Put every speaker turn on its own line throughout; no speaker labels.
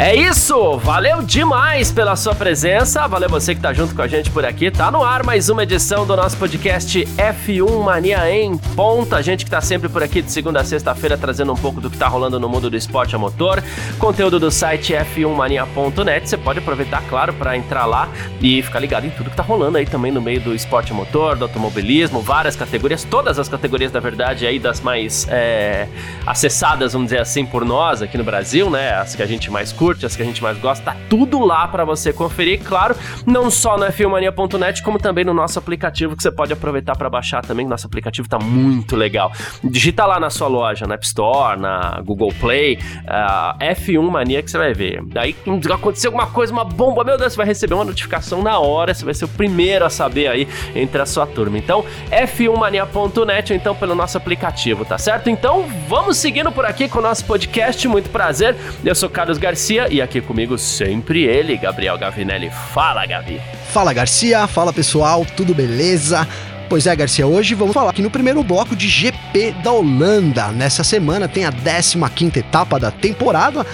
É isso! Valeu demais pela sua presença, valeu você que tá junto com a gente por aqui. Tá no ar mais uma edição do nosso podcast F1 Mania em ponta. A gente que tá sempre por aqui de segunda a sexta-feira trazendo um pouco do que tá rolando no mundo do esporte a motor. Conteúdo do site f1mania.net. Você pode aproveitar, claro, para entrar lá e ficar ligado em tudo que tá rolando aí também no meio do esporte a motor, do automobilismo, várias categorias, todas as categorias da verdade aí das mais é, acessadas, vamos dizer assim, por nós aqui no Brasil, né? As que a gente mais curte curte, as que a gente mais gosta, tá tudo lá para você conferir, claro, não só no f1mania.net, como também no nosso aplicativo que você pode aproveitar para baixar também. Nosso aplicativo tá muito legal. Digita lá na sua loja, na App Store, na Google Play, uh, F1 Mania que você vai ver. Daí acontecer alguma coisa, uma bomba, meu Deus, você vai receber uma notificação na hora, você vai ser o primeiro a saber aí entre a sua turma. Então, f1mania.net ou então pelo nosso aplicativo, tá certo? Então, vamos seguindo por aqui com o nosso podcast. Muito prazer. Eu sou Carlos Garcia Garcia e aqui comigo sempre ele, Gabriel Gavinelli. Fala, Gavi.
Fala, Garcia. Fala, pessoal. Tudo beleza? Pois é, Garcia, hoje vamos falar aqui no primeiro bloco de GP da Holanda. Nessa semana tem a 15ª etapa da temporada.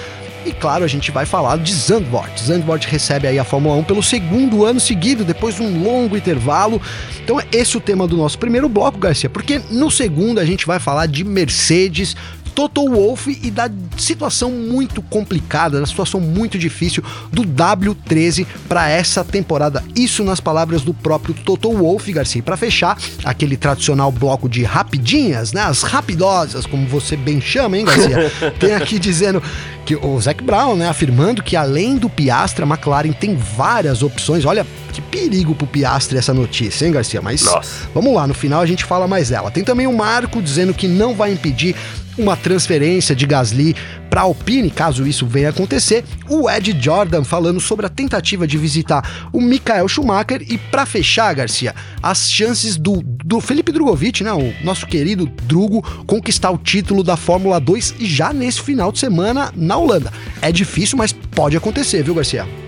E claro, a gente vai falar de Zandvoort. Zandvoort recebe aí a Fórmula 1 pelo segundo ano seguido, depois de um longo intervalo. Então é esse o tema do nosso primeiro bloco, Garcia, porque no segundo a gente vai falar de Mercedes, Toto Wolff e da situação muito complicada, da situação muito difícil do W13 para essa temporada. Isso nas palavras do próprio Toto Wolff, Garcia. Para fechar, aquele tradicional bloco de rapidinhas, né? As rapidosas, como você bem chama, hein, Garcia? Tem aqui dizendo que o Zac Brown, né, afirmando que além do Piastra, a McLaren tem várias opções. Olha que perigo pro Piastre essa notícia, hein, Garcia? Mas Nossa. vamos lá, no final a gente fala mais dela. Tem também o Marco dizendo que não vai impedir uma transferência de Gasly para Alpine, caso isso venha acontecer. O Ed Jordan falando sobre a tentativa de visitar o Michael Schumacher e para fechar, Garcia, as chances do, do Felipe Drogovic, né, o nosso querido Drugo, conquistar o título da Fórmula 2 já nesse final de semana na Holanda. É difícil, mas pode acontecer, viu, Garcia?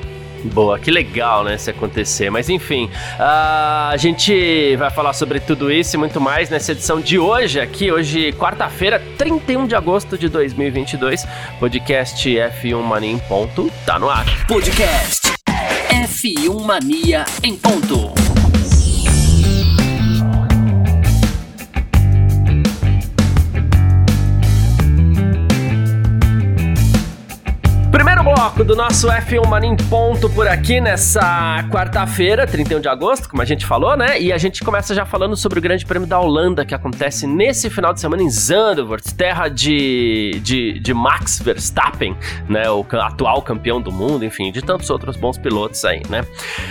Boa, que legal, né, se acontecer. Mas enfim, uh, a gente vai falar sobre tudo isso e muito mais nessa edição de hoje, aqui, hoje, quarta-feira, 31 de agosto de 2022. Podcast F1 Mania em ponto, tá no ar.
Podcast F1 Mania em ponto.
Bloco do nosso F1 Mania em ponto por aqui nessa quarta-feira, 31 de agosto, como a gente falou, né? E a gente começa já falando sobre o Grande Prêmio da Holanda que acontece nesse final de semana em Zandvoort, terra de, de, de Max Verstappen, né? O atual campeão do mundo, enfim, de tantos outros bons pilotos aí, né?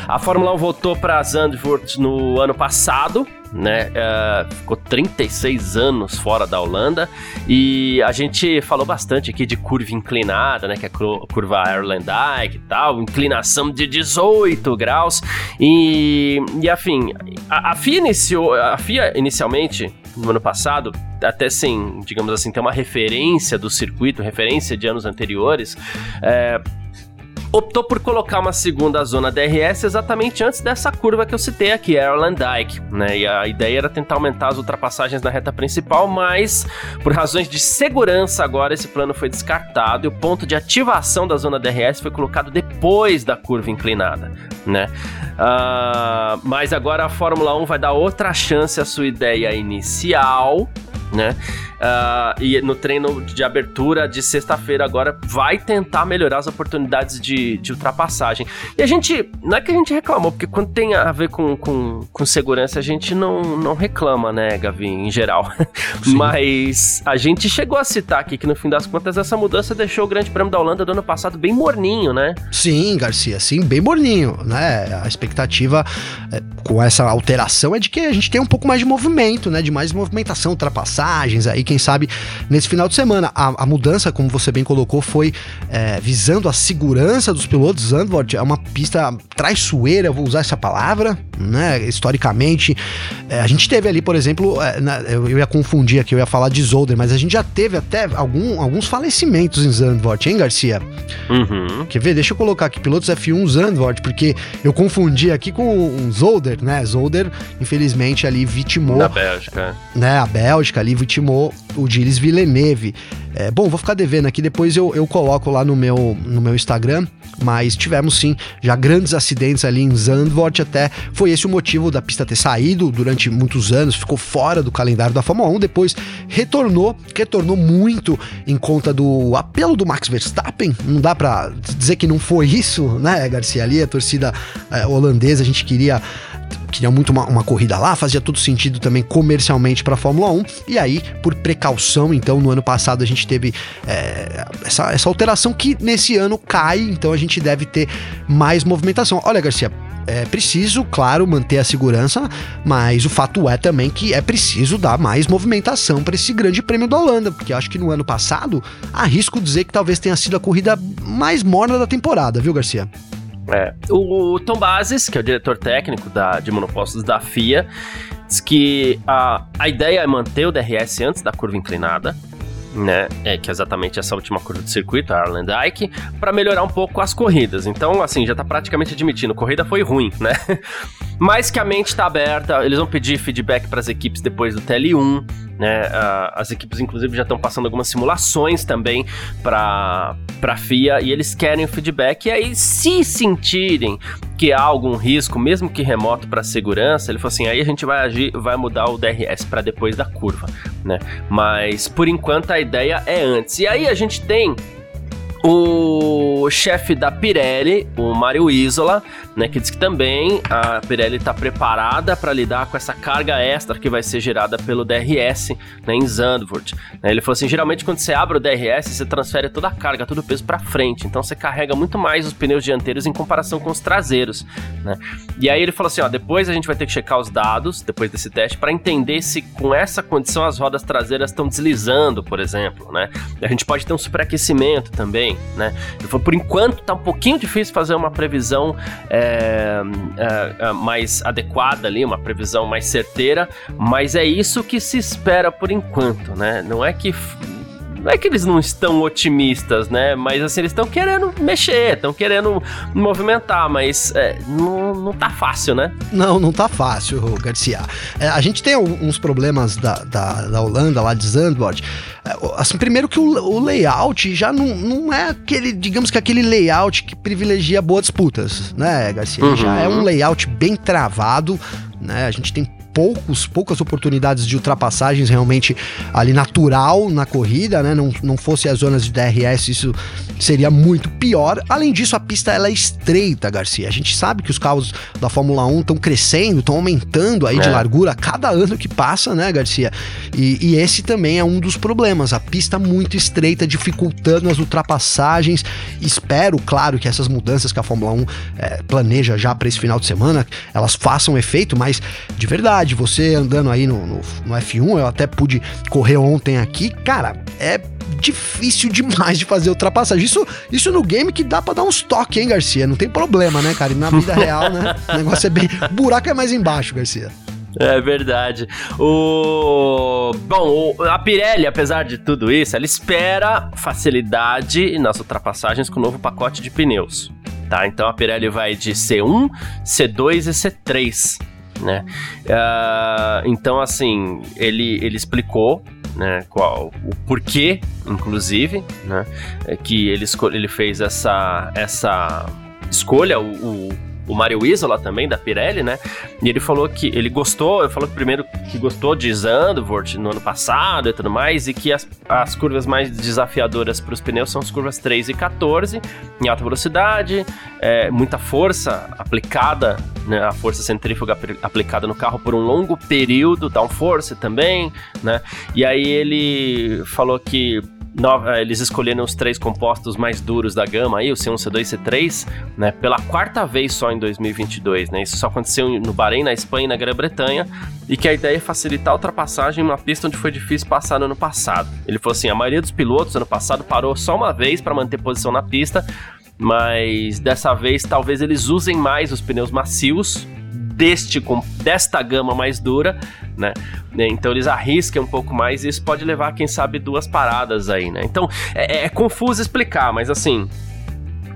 A Fórmula 1 voltou para Zandvoort no ano passado, né? Uh, ficou 36 anos fora da Holanda e a gente falou bastante aqui de curva inclinada, né? Que é curva Ireland Dyke e tal, inclinação de 18 graus. E, e afim, a, a FIA iniciou, a FIA inicialmente no ano passado, até sem, digamos assim, ter uma referência do circuito, referência de anos anteriores, é, optou por colocar uma segunda zona DRS exatamente antes dessa curva que eu citei aqui, Ireland Dyke, né? E a ideia era tentar aumentar as ultrapassagens na reta principal, mas por razões de segurança agora esse plano foi descartado e o ponto de ativação da zona DRS foi colocado depois da curva inclinada, né? Uh, mas agora a Fórmula 1 vai dar outra chance à sua ideia inicial, né? Uh, e no treino de abertura de sexta-feira agora vai tentar melhorar as oportunidades de, de ultrapassagem. E a gente, não é que a gente reclamou, porque quando tem a ver com, com, com segurança, a gente não, não reclama, né, Gavi, em geral. Mas a gente chegou a citar aqui que no fim das contas essa mudança deixou o Grande Prêmio da Holanda do ano passado bem morninho, né?
Sim, Garcia, sim, bem morninho, né? A expectativa é, com essa alteração é de que a gente tenha um pouco mais de movimento, né? De mais movimentação, ultrapassagens aí, quem sabe, nesse final de semana. A, a mudança, como você bem colocou, foi é, visando a segurança dos pilotos. Zandvoort é uma pista traiçoeira, vou usar essa palavra, né? Historicamente, é, a gente teve ali, por exemplo, é, na, eu, eu, ia confundir aqui, eu ia falar de Zolder, mas a gente já teve até algum, alguns falecimentos em Zandvoort, hein, Garcia? Uhum. Quer ver? Deixa eu colocar aqui, pilotos F1 Zandvoort, porque eu confundi aqui com um Zolder, né? Zolder, infelizmente, ali vitimou.
Da Bélgica.
Né, a Bélgica ali vitimou o Gilles Villeneuve. É, bom, vou ficar devendo aqui, depois eu, eu coloco lá no meu, no meu Instagram, mas tivemos sim já grandes acidentes ali em Zandvoort, até foi esse o motivo da pista ter saído durante muitos anos, ficou fora do calendário da Fórmula 1, depois retornou, retornou muito em conta do apelo do Max Verstappen, não dá para dizer que não foi isso, né, Garcia, ali a torcida é, holandesa, a gente queria queria muito uma, uma, corrida lá, fazia todo sentido também comercialmente para a Fórmula 1. E aí, por precaução, então, no ano passado a gente teve é, essa, essa alteração que nesse ano cai, então a gente deve ter mais movimentação. Olha, Garcia, é preciso, claro, manter a segurança, mas o fato é também que é preciso dar mais movimentação para esse grande prêmio da Holanda, porque acho que no ano passado arrisco dizer que talvez tenha sido a corrida mais morna da temporada, viu, Garcia?
É. O Tom Bases, que é o diretor técnico da, de monopostos da FIA, diz que a, a ideia é manter o DRS antes da curva inclinada, né? É que é exatamente essa última curva do circuito, a Arlen Dyke, para melhorar um pouco as corridas. Então, assim, já tá praticamente admitindo, corrida foi ruim, né? Mas que a mente tá aberta, eles vão pedir feedback para as equipes depois do TL1, né? as equipes, inclusive, já estão passando algumas simulações também para a FIA e eles querem o feedback. E aí, se sentirem que há algum risco, mesmo que remoto para segurança, ele falou assim: aí a gente vai agir, vai mudar o DRS para depois da curva, né? Mas por enquanto a ideia é antes. E aí a gente tem o chefe da Pirelli, o Mário Isola, né, que diz que também a Pirelli está preparada para lidar com essa carga extra que vai ser gerada pelo DRS né, em Zandvoort. Né, ele falou assim: geralmente quando você abre o DRS, você transfere toda a carga, todo o peso para frente, então você carrega muito mais os pneus dianteiros em comparação com os traseiros. Né? E aí ele falou assim: ó, depois a gente vai ter que checar os dados, depois desse teste, para entender se com essa condição as rodas traseiras estão deslizando, por exemplo. Né? A gente pode ter um superaquecimento também né? Por enquanto tá um pouquinho difícil fazer uma previsão é, é, é, mais adequada ali, uma previsão mais certeira, mas é isso que se espera por enquanto, né? Não é que não é que eles não estão otimistas, né? Mas assim, eles estão querendo mexer, estão querendo movimentar, mas é, não, não tá fácil, né?
Não, não tá fácil, Garcia. É, a gente tem uns problemas da, da, da Holanda, lá de Zandvoort. É, assim, primeiro que o, o, layout já não, não é aquele, digamos que aquele layout que privilegia boas disputas, né, Garcia? Uhum. Já é um layout bem travado, né? A gente tem poucos, poucas oportunidades de ultrapassagens realmente ali natural na corrida, né? Não, não fosse as zonas de DRS, isso seria muito pior. Além disso, a pista ela é estreita, Garcia. A gente sabe que os carros da Fórmula 1 estão crescendo, estão aumentando aí é. de largura a cada ano que passa, né, Garcia? E, e, esse também é um dos problemas. A pista muito estreita, dificultando as ultrapassagens. Espero, claro, que essas mudanças que a Fórmula 1 é, planeja já para esse final de semana, elas façam efeito, mas de verdade velocidade, você andando aí no, no, no F1, eu até pude correr ontem aqui, cara, é difícil demais de fazer ultrapassagem. Isso, isso no game que dá pra dar uns toques, hein, Garcia? Não tem problema, né, cara? E na vida real, né? O negócio é bem. O buraco é mais embaixo, Garcia.
É verdade. O bom, a Pirelli, apesar de tudo isso, ela espera facilidade nas ultrapassagens com o novo pacote de pneus. Tá? Então a Pirelli vai de C1, C2 e C3 né? Uh, então, assim, ele, ele explicou né, qual, o porquê, inclusive, né, que ele, ele fez essa, essa escolha, o, o o Mario Isola também, da Pirelli, né? E ele falou que ele gostou, ele falou que primeiro que gostou de Zandvoort no ano passado e tudo mais, e que as, as curvas mais desafiadoras para os pneus são as curvas 3 e 14, em alta velocidade, é, muita força aplicada, né? A força centrífuga aplicada no carro por um longo período, downforce também, né? E aí ele falou que nova, eles escolheram os três compostos mais duros da gama aí, o C1, C2 e C3, né, pela quarta vez só em 2022, né? Isso só aconteceu no Bahrein, na Espanha e na Grã-Bretanha, e que a ideia é facilitar a ultrapassagem em uma pista onde foi difícil passar no ano passado. Ele falou assim: a maioria dos pilotos ano passado parou só uma vez para manter posição na pista, mas dessa vez talvez eles usem mais os pneus macios deste desta gama mais dura, né? Então eles arriscam um pouco mais e isso pode levar, quem sabe, duas paradas aí, né? Então é, é confuso explicar, mas assim,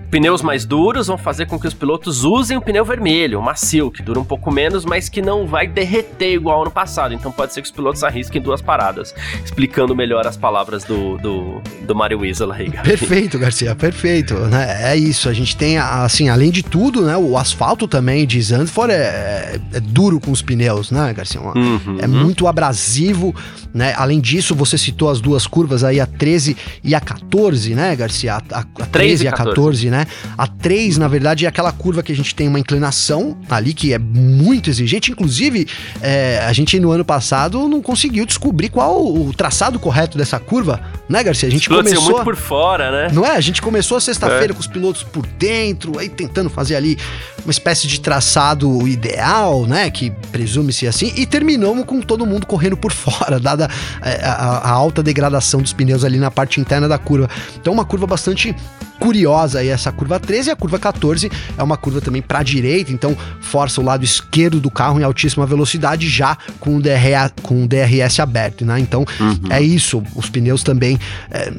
Pneus mais duros vão fazer com que os pilotos usem o pneu vermelho, o macio, que dura um pouco menos, mas que não vai derreter igual ano passado. Então pode ser que os pilotos arrisquem duas paradas, explicando melhor as palavras do, do, do Mario Weasel aí.
Perfeito, Garcia, perfeito. Né? É isso, a gente tem, assim, além de tudo, né, o asfalto também de Zandvoort é, é, é duro com os pneus, né, Garcia? Uhum. É muito abrasivo, né? Além disso, você citou as duas curvas aí, a 13 e a 14, né, Garcia? A, a, a 13 e a 14, 14 né? Né? A 3, na verdade, é aquela curva que a gente tem uma inclinação ali que é muito exigente. Inclusive, é, a gente no ano passado não conseguiu descobrir qual o traçado correto dessa curva, né, Garcia? A gente começou
muito por fora, né?
Não é? A gente começou a sexta-feira é. com os pilotos por dentro, aí tentando fazer ali uma espécie de traçado ideal, né? Que presume-se assim, e terminamos com todo mundo correndo por fora, dada é, a, a alta degradação dos pneus ali na parte interna da curva. Então, uma curva bastante curiosa aí essa curva 13 e a curva 14 é uma curva também para a direita, então força o lado esquerdo do carro em altíssima velocidade já com o, DRA, com o DRS aberto, né? Então uhum. é isso, os pneus também, é,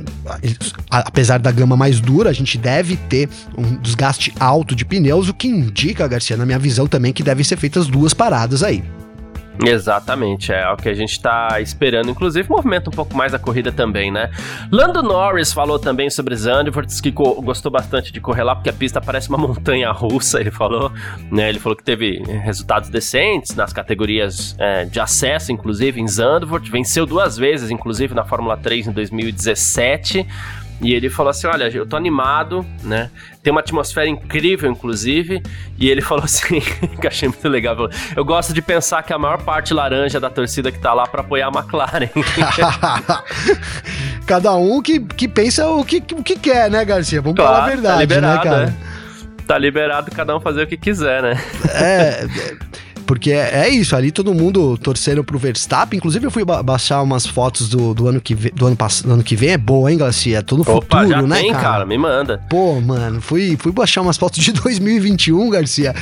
apesar da gama mais dura, a gente deve ter um desgaste alto de pneus, o que indica, Garcia, na minha visão também, que devem ser feitas duas paradas aí.
Exatamente, é o que a gente está esperando. Inclusive, movimenta um pouco mais a corrida também, né? Lando Norris falou também sobre Zandvoort, que gostou bastante de correr lá, porque a pista parece uma montanha russa, ele falou. Né? Ele falou que teve resultados decentes nas categorias é, de acesso, inclusive em Zandvoort. Venceu duas vezes, inclusive na Fórmula 3 em 2017. E ele falou assim: Olha, eu tô animado, né? Tem uma atmosfera incrível, inclusive. E ele falou assim: que achei muito legal. Falou, eu gosto de pensar que a maior parte laranja da torcida que tá lá para apoiar a McLaren.
Cada um que, que pensa o que, o que quer, né, Garcia? Vamos claro, falar a tá verdade, tá liberado, né, cara?
É. Tá liberado cada um fazer o que quiser, né?
É. Porque é, é, isso, ali todo mundo torcendo pro Verstappen. Inclusive, eu fui ba baixar umas fotos do, do ano que vem, do ano, do ano que vem. É boa, hein, Garcia? É tudo Opa, futuro, né,
tem, cara? cara? Me manda.
Pô, mano, fui, fui baixar umas fotos de 2021, Garcia.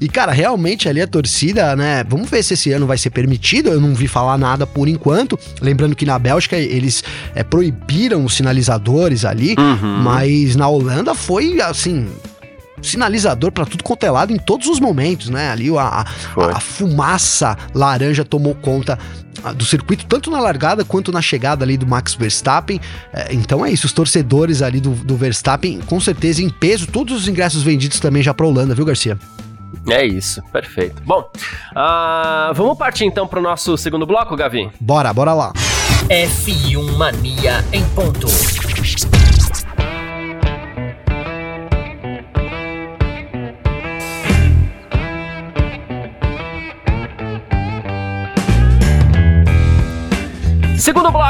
E, cara, realmente ali a torcida, né? Vamos ver se esse ano vai ser permitido. Eu não vi falar nada por enquanto. Lembrando que na Bélgica eles é, proibiram os sinalizadores ali, uhum. mas na Holanda foi assim sinalizador para tudo quanto é lado em todos os momentos, né? Ali a, a, a fumaça laranja tomou conta ah, do circuito, tanto na largada quanto na chegada ali do Max Verstappen. É, então é isso, os torcedores ali do, do Verstappen, com certeza em peso, todos os ingressos vendidos também já para Holanda, viu, Garcia?
É isso, perfeito. Bom, uh, vamos partir então para o nosso segundo bloco, Gavi?
Bora, bora lá.
F1 Mania em ponto.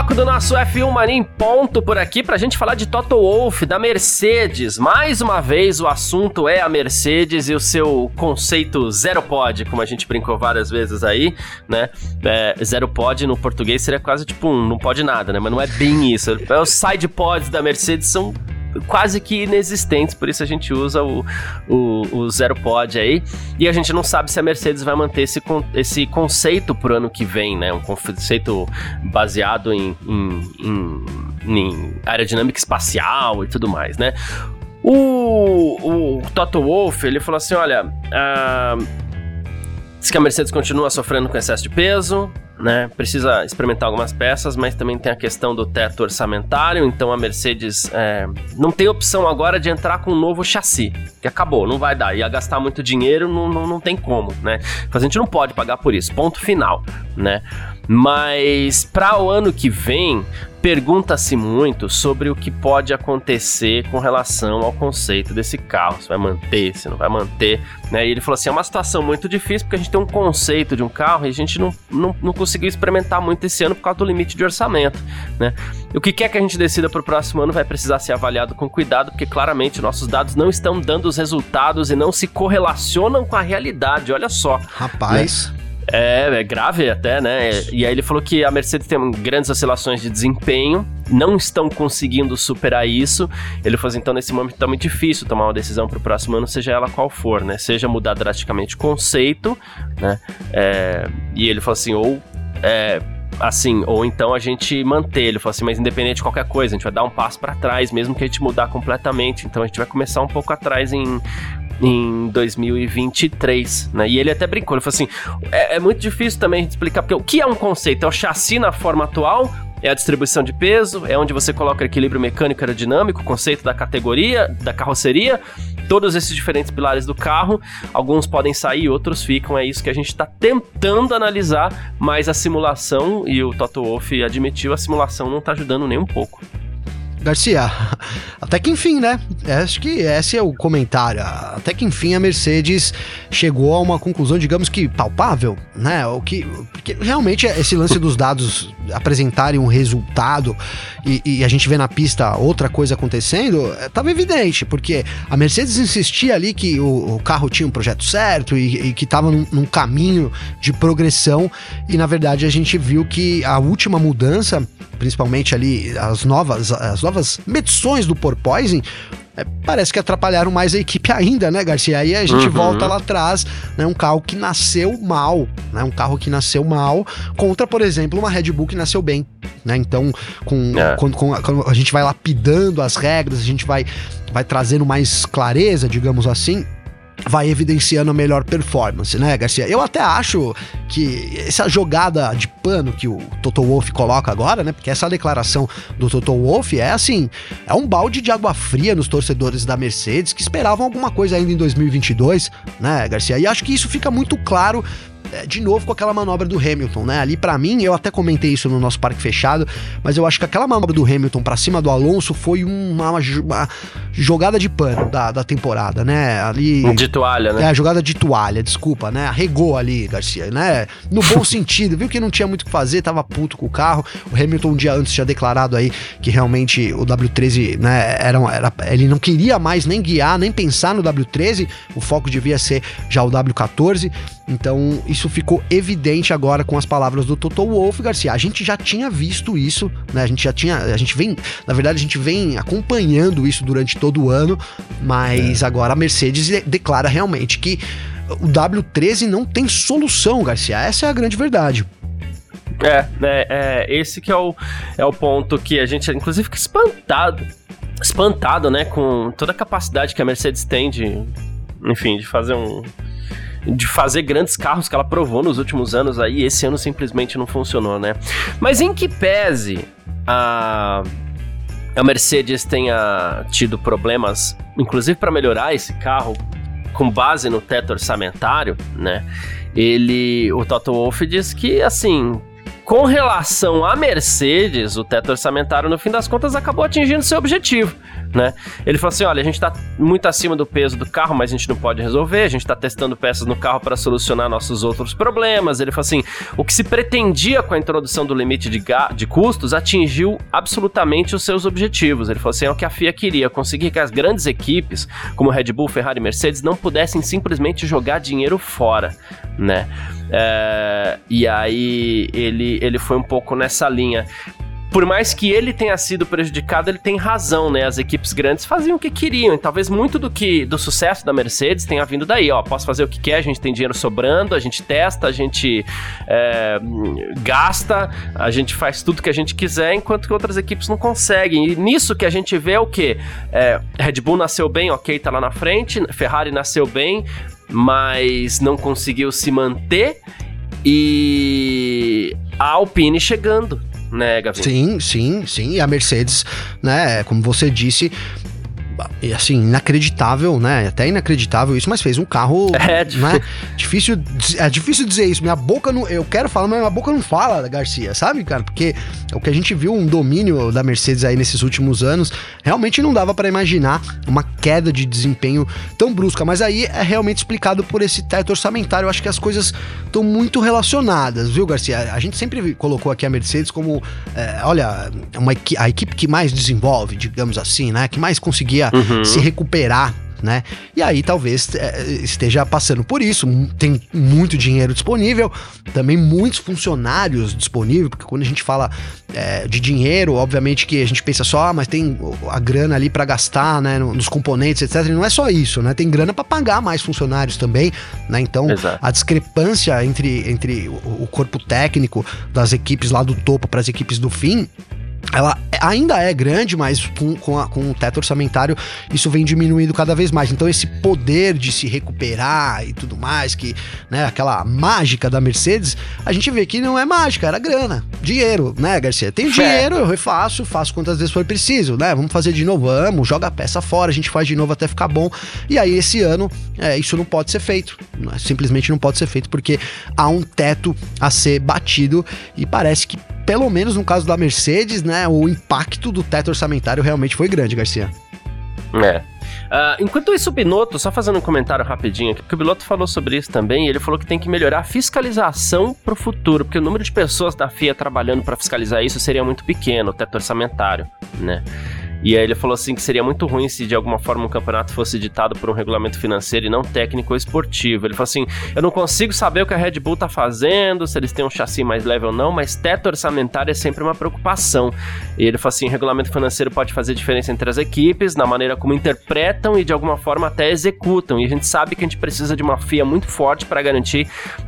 Bloco do nosso F1 Mania ponto por aqui pra gente falar de Toto Wolff, da Mercedes. Mais uma vez o assunto é a Mercedes e o seu conceito zero pod, como a gente brincou várias vezes aí, né? É, zero pod no português seria quase tipo um não pode nada, né? Mas não é bem isso. É, os side pods da Mercedes são quase que inexistentes, por isso a gente usa o, o, o Zero Pod aí. E a gente não sabe se a Mercedes vai manter esse, esse conceito pro ano que vem, né? Um conceito baseado em, em, em, em aerodinâmica espacial e tudo mais, né? O, o Toto Wolff, ele falou assim, olha... Uh, diz que a Mercedes continua sofrendo com excesso de peso, né? Precisa experimentar algumas peças, mas também tem a questão do teto orçamentário. Então a Mercedes é, não tem opção agora de entrar com um novo chassi, que acabou, não vai dar. Ia gastar muito dinheiro, não, não, não tem como, né? A gente não pode pagar por isso, ponto final, né? Mas para o ano que vem, pergunta-se muito sobre o que pode acontecer com relação ao conceito desse carro. Se vai manter, se não vai manter. Né? E ele falou assim: é uma situação muito difícil porque a gente tem um conceito de um carro e a gente não, não, não conseguiu experimentar muito esse ano por causa do limite de orçamento. Né? O que quer que a gente decida para o próximo ano vai precisar ser avaliado com cuidado, porque claramente nossos dados não estão dando os resultados e não se correlacionam com a realidade. Olha só.
Rapaz.
Né? É, é grave até, né? E aí ele falou que a Mercedes tem grandes oscilações de desempenho, não estão conseguindo superar isso. Ele falou assim, então nesse momento tá muito difícil tomar uma decisão para o próximo ano, seja ela qual for, né? Seja mudar drasticamente o conceito, né? É, e ele falou assim, ou é, assim, ou então a gente manter. Ele falou assim, mas independente de qualquer coisa, a gente vai dar um passo para trás, mesmo que a gente mudar completamente. Então a gente vai começar um pouco atrás em em 2023, né? E ele até brincou, ele falou assim: é, é muito difícil também explicar, porque o que é um conceito? É o chassi na forma atual? É a distribuição de peso, é onde você coloca equilíbrio mecânico aerodinâmico, conceito da categoria, da carroceria, todos esses diferentes pilares do carro. Alguns podem sair, outros ficam. É isso que a gente está tentando analisar, mas a simulação, e o Toto Wolff admitiu, a simulação não está ajudando nem um pouco.
Garcia, até que enfim, né? Acho que esse é o comentário. Até que enfim a Mercedes chegou a uma conclusão, digamos que palpável, né? O que porque realmente esse lance dos dados apresentarem um resultado e, e a gente vê na pista outra coisa acontecendo, estava é, evidente, porque a Mercedes insistia ali que o, o carro tinha um projeto certo e, e que estava num, num caminho de progressão e na verdade a gente viu que a última mudança principalmente ali as novas, as novas medições do porpoising, é, parece que atrapalharam mais a equipe ainda, né, Garcia? Aí a gente uhum. volta lá atrás, né? Um carro que nasceu mal, né? Um carro que nasceu mal contra, por exemplo, uma Red Bull que nasceu bem, né? Então, com, é. quando, com, quando a gente vai lapidando as regras, a gente vai, vai trazendo mais clareza, digamos assim, vai evidenciando a melhor performance, né, Garcia? Eu até acho que essa jogada de pano que o Toto Wolff coloca agora, né? Porque essa declaração do Toto Wolff é assim, é um balde de água fria nos torcedores da Mercedes que esperavam alguma coisa ainda em 2022, né, Garcia? E acho que isso fica muito claro de novo com aquela manobra do Hamilton, né? Ali para mim, eu até comentei isso no nosso parque fechado, mas eu acho que aquela manobra do Hamilton para cima do Alonso foi uma, uma, jogada de pano da, da temporada, né? Ali
de toalha, né?
É, jogada de toalha, desculpa, né? Arregou ali, Garcia, né? No bom sentido, viu que não tinha muito o que fazer, tava puto com o carro. O Hamilton um dia antes tinha declarado aí que realmente o W13, né, era, era ele não queria mais nem guiar, nem pensar no W13, o foco devia ser já o W14. Então, isso ficou evidente agora com as palavras do Toto Wolff, Garcia. A gente já tinha visto isso, né? A gente já tinha, a gente vem, na verdade, a gente vem acompanhando isso durante todo o ano, mas é. agora a Mercedes declara realmente que o W13 não tem solução, Garcia. Essa é a grande verdade.
É, é, é, esse que é o, é o ponto que a gente, inclusive, fica espantado. Espantado, né? Com toda a capacidade que a Mercedes tem de, enfim, de fazer um, de fazer grandes carros que ela provou nos últimos anos aí, esse ano simplesmente não funcionou, né? Mas em que pese a a Mercedes tenha tido problemas, inclusive para melhorar esse carro com base no teto orçamentário, né? Ele, o Toto Wolff diz que assim, com relação à Mercedes, o teto orçamentário, no fim das contas, acabou atingindo seu objetivo, né? Ele falou assim: olha, a gente está muito acima do peso do carro, mas a gente não pode resolver, a gente está testando peças no carro para solucionar nossos outros problemas. Ele falou assim: o que se pretendia com a introdução do limite de, de custos atingiu absolutamente os seus objetivos. Ele falou assim: é o que a FIA queria, conseguir que as grandes equipes, como Red Bull, Ferrari e Mercedes, não pudessem simplesmente jogar dinheiro fora, né? É, e aí ele, ele foi um pouco nessa linha por mais que ele tenha sido prejudicado, ele tem razão, né? As equipes grandes faziam o que queriam, e talvez muito do que do sucesso da Mercedes tenha vindo daí, ó. Posso fazer o que quer, a gente tem dinheiro sobrando, a gente testa, a gente é, gasta, a gente faz tudo que a gente quiser, enquanto que outras equipes não conseguem. E nisso que a gente vê é o que? É, Red Bull nasceu bem, ok, tá lá na frente, Ferrari nasceu bem, mas não conseguiu se manter e a Alpine chegando, né, Gavin?
Sim, sim, sim. E a Mercedes, né, como você disse, assim, inacreditável, né? Até inacreditável isso, mas fez um carro, é, né? Difícil, é difícil dizer isso. Minha boca não, eu quero falar, mas minha boca não fala, Garcia, sabe, cara? Porque o que a gente viu um domínio da Mercedes aí nesses últimos anos, realmente não dava para imaginar uma queda de desempenho tão brusca, mas aí é realmente explicado por esse teto orçamentário. Eu acho que as coisas estão muito relacionadas, viu, Garcia? A gente sempre colocou aqui a Mercedes como, é, olha, uma, a equipe que mais desenvolve, digamos assim, né? Que mais conseguia uhum. se recuperar né? E aí talvez é, esteja passando por isso. Tem muito dinheiro disponível, também muitos funcionários disponíveis, porque quando a gente fala é, de dinheiro, obviamente que a gente pensa só, ah, mas tem a grana ali para gastar, né, nos componentes, etc. E não é só isso, né? Tem grana para pagar mais funcionários também, né? Então, Exato. a discrepância entre, entre o corpo técnico das equipes lá do topo para as equipes do fim ela ainda é grande, mas com, com, a, com o teto orçamentário isso vem diminuindo cada vez mais. Então esse poder de se recuperar e tudo mais, que, né, aquela mágica da Mercedes, a gente vê que não é mágica, era grana, dinheiro, né, Garcia? Tem dinheiro, eu refaço, faço quantas vezes for preciso, né? Vamos fazer de novo, vamos, joga a peça fora, a gente faz de novo até ficar bom. E aí esse ano, é, isso não pode ser feito, simplesmente não pode ser feito porque há um teto a ser batido e parece que pelo menos no caso da Mercedes, né, o impacto do teto orçamentário realmente foi grande, Garcia.
É. Uh, enquanto isso, o Binotto, só fazendo um comentário rapidinho aqui, porque o Binotto falou sobre isso também, ele falou que tem que melhorar a fiscalização para o futuro, porque o número de pessoas da FIA trabalhando para fiscalizar isso seria muito pequeno, o teto orçamentário, né? E aí ele falou assim que seria muito ruim se de alguma forma um campeonato fosse ditado por um regulamento financeiro e não técnico ou esportivo. Ele falou assim: eu não consigo saber o que a Red Bull tá fazendo, se eles têm um chassi mais leve ou não, mas teto orçamentário é sempre uma preocupação. E ele falou assim: regulamento financeiro pode fazer diferença entre as equipes, na maneira como interpretam e de alguma forma até executam. E a gente sabe que a gente precisa de uma FIA muito forte para garantir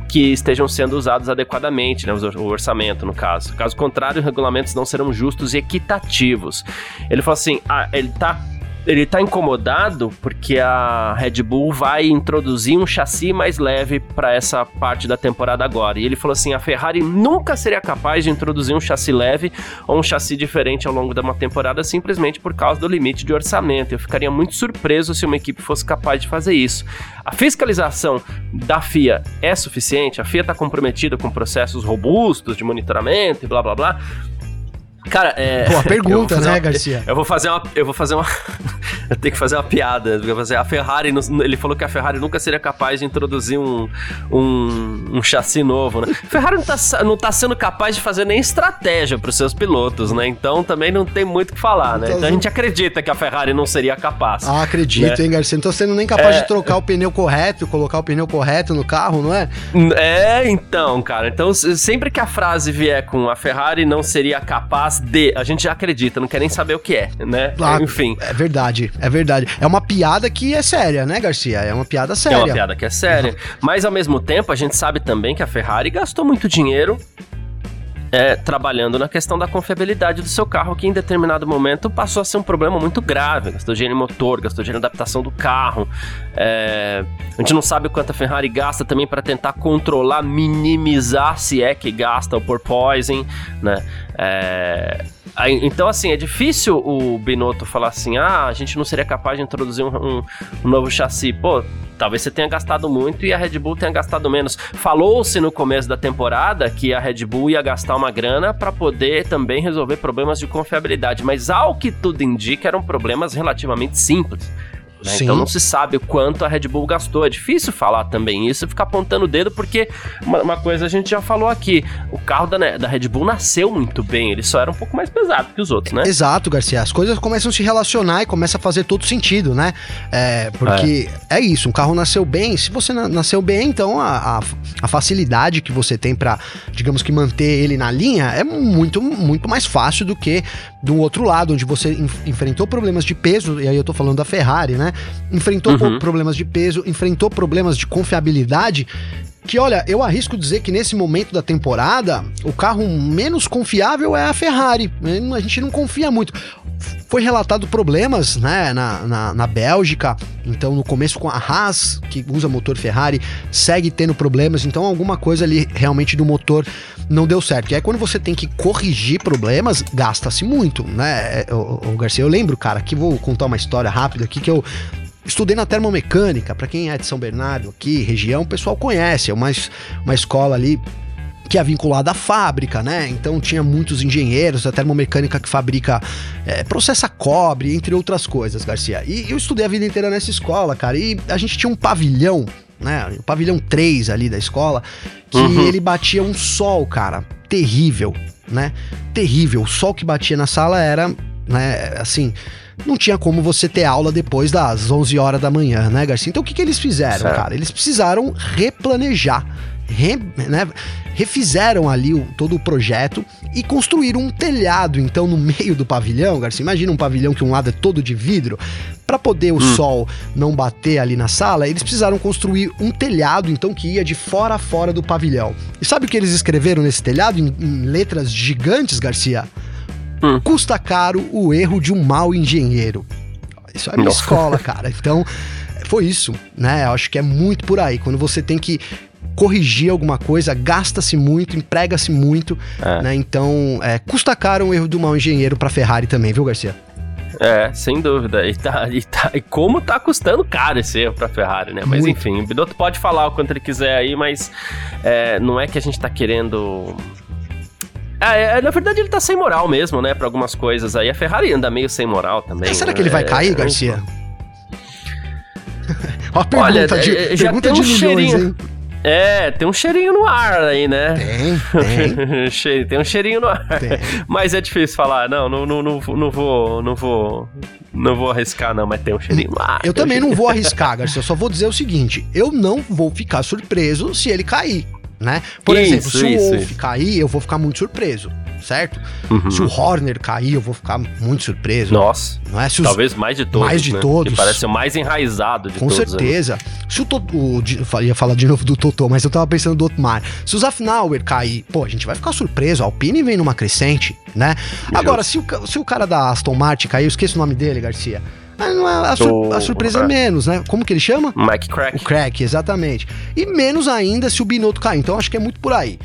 que estejam sendo usados adequadamente, né, o orçamento no caso. Caso contrário, os regulamentos não serão justos e equitativos. Ele falou assim, ah, ele tá ele tá incomodado porque a Red Bull vai introduzir um chassi mais leve para essa parte da temporada agora. E ele falou assim: a Ferrari nunca seria capaz de introduzir um chassi leve ou um chassi diferente ao longo de uma temporada simplesmente por causa do limite de orçamento. Eu ficaria muito surpreso se uma equipe fosse capaz de fazer isso. A fiscalização da FIA é suficiente? A FIA está comprometida com processos robustos de monitoramento e blá blá blá. Cara, é.
Pô, a pergunta, né, uma, Garcia?
Eu vou fazer uma. Eu vou fazer uma. eu tenho que fazer uma piada. Fazer a Ferrari. Ele falou que a Ferrari nunca seria capaz de introduzir um, um, um chassi novo, né? A Ferrari não tá, não tá sendo capaz de fazer nem estratégia para os seus pilotos, né? Então também não tem muito o que que falar, né? Então a gente acredita que a Ferrari não seria capaz.
Ah, acredito, né? hein, Garcia? Não tô sendo nem capaz é... de trocar o pneu correto, colocar o pneu correto no carro, não é?
É, então, cara. Então, sempre que a frase vier com a Ferrari não seria capaz de, a gente já acredita, não quer nem saber o que é, né?
Ah, Enfim. É verdade, é verdade. É uma piada que é séria, né, Garcia? É uma piada séria. É
uma piada que é séria. Mas ao mesmo tempo, a gente sabe também que a Ferrari gastou muito dinheiro é, trabalhando na questão da confiabilidade do seu carro, que em determinado momento passou a ser um problema muito grave. Em motor, em adaptação do carro. É, a gente não sabe o quanto a Ferrari gasta também para tentar controlar, minimizar se é que gasta o porpoising, né? É, então, assim, é difícil o Binotto falar assim: ah, a gente não seria capaz de introduzir um, um, um novo chassi. Pô, talvez você tenha gastado muito e a Red Bull tenha gastado menos. Falou-se no começo da temporada que a Red Bull ia gastar uma grana para poder também resolver problemas de confiabilidade, mas ao que tudo indica, eram problemas relativamente simples. Né? Então não se sabe o quanto a Red Bull gastou. É difícil falar também isso e ficar apontando o dedo, porque uma, uma, coisa a gente já falou aqui: o carro da, da Red Bull nasceu muito bem, ele só era um pouco mais pesado que os outros, né?
Exato, Garcia. As coisas começam a se relacionar e começa a fazer todo sentido, né? É, porque é. é isso, um carro nasceu bem. Se você nasceu bem, então a, a, a facilidade que você tem para, digamos que, manter ele na linha é muito, muito mais fácil do que do outro lado, onde você enfrentou problemas de peso, e aí eu tô falando da Ferrari, né? Enfrentou uhum. problemas de peso, enfrentou problemas de confiabilidade. Que olha, eu arrisco dizer que nesse momento da temporada, o carro menos confiável é a Ferrari. A gente não confia muito. Foi relatado problemas né, na, na, na, Bélgica, então no começo com a Haas, que usa motor Ferrari, segue tendo problemas, então alguma coisa ali realmente do motor não deu certo. E aí quando você tem que corrigir problemas, gasta-se muito, né? O, o Garcia, eu lembro, cara, que vou contar uma história rápida aqui que eu Estudei na termomecânica, para quem é de São Bernardo aqui, região, o pessoal conhece, é uma, uma escola ali que é vinculada à fábrica, né? Então tinha muitos engenheiros, a termomecânica que fabrica, é, processa cobre, entre outras coisas, Garcia. E eu estudei a vida inteira nessa escola, cara, e a gente tinha um pavilhão, né? O pavilhão 3 ali da escola, que uhum. ele batia um sol, cara, terrível, né? Terrível. O sol que batia na sala era né? Assim, não tinha como você ter aula depois das 11 horas da manhã, né, Garcia? Então o que, que eles fizeram, certo. cara? Eles precisaram replanejar, re, né, refizeram ali o, todo o projeto e construíram um telhado, então, no meio do pavilhão, Garcia. Imagina um pavilhão que um lado é todo de vidro. Para poder o hum. sol não bater ali na sala, eles precisaram construir um telhado, então, que ia de fora a fora do pavilhão. E sabe o que eles escreveram nesse telhado, em, em letras gigantes, Garcia? Hum. Custa caro o erro de um mau engenheiro. Isso é minha Nossa. escola, cara. Então, foi isso, né? Eu acho que é muito por aí. Quando você tem que corrigir alguma coisa, gasta-se muito, emprega-se muito, é. né? Então, é, custa caro um erro do mau engenheiro para Ferrari também, viu, Garcia?
É, sem dúvida. E, tá, e, tá, e como tá custando caro esse erro pra Ferrari, né? Mas Muito. enfim, o Binotto pode falar o quanto ele quiser aí, mas é, não é que a gente tá querendo. É, é, na verdade ele tá sem moral mesmo, né, pra algumas coisas aí. A Ferrari anda meio sem moral também.
será né? que ele vai cair, Garcia? Ó a pergunta Olha, de, é, já pergunta tem um de milhões, cheirinho. hein?
É, tem um cheirinho no ar aí, né?
Tem,
tem. tem um cheirinho no ar. Tem. Mas é difícil falar, não, não, não, não, não vou, não vou, não vou arriscar não, mas tem um cheirinho no ar.
Eu também
um
não vou arriscar, Garcia, eu só vou dizer o seguinte, eu não vou ficar surpreso se ele cair, né? Por isso, exemplo, se isso, o Wolf cair, eu vou ficar muito surpreso certo? Uhum. Se o Horner cair, eu vou ficar muito surpreso.
Nossa. Não é? Se os, talvez mais de todos.
Mais de
né?
todos.
Que parece o mais enraizado de
Com
todos.
Com certeza. Né? Se o, eu ia falar de novo do Totô, mas eu tava pensando do Otmar. Se o Zafnauer cair, pô, a gente vai ficar surpreso. A Alpine vem numa crescente, né? Agora, se o, se o cara da Aston Martin cair, eu esqueço o nome dele, Garcia. A, sur a, surpresa é menos, né? Como que ele chama?
Mike Crack.
O Crack, exatamente. E menos ainda se o Binotto cair. Então acho que é muito por aí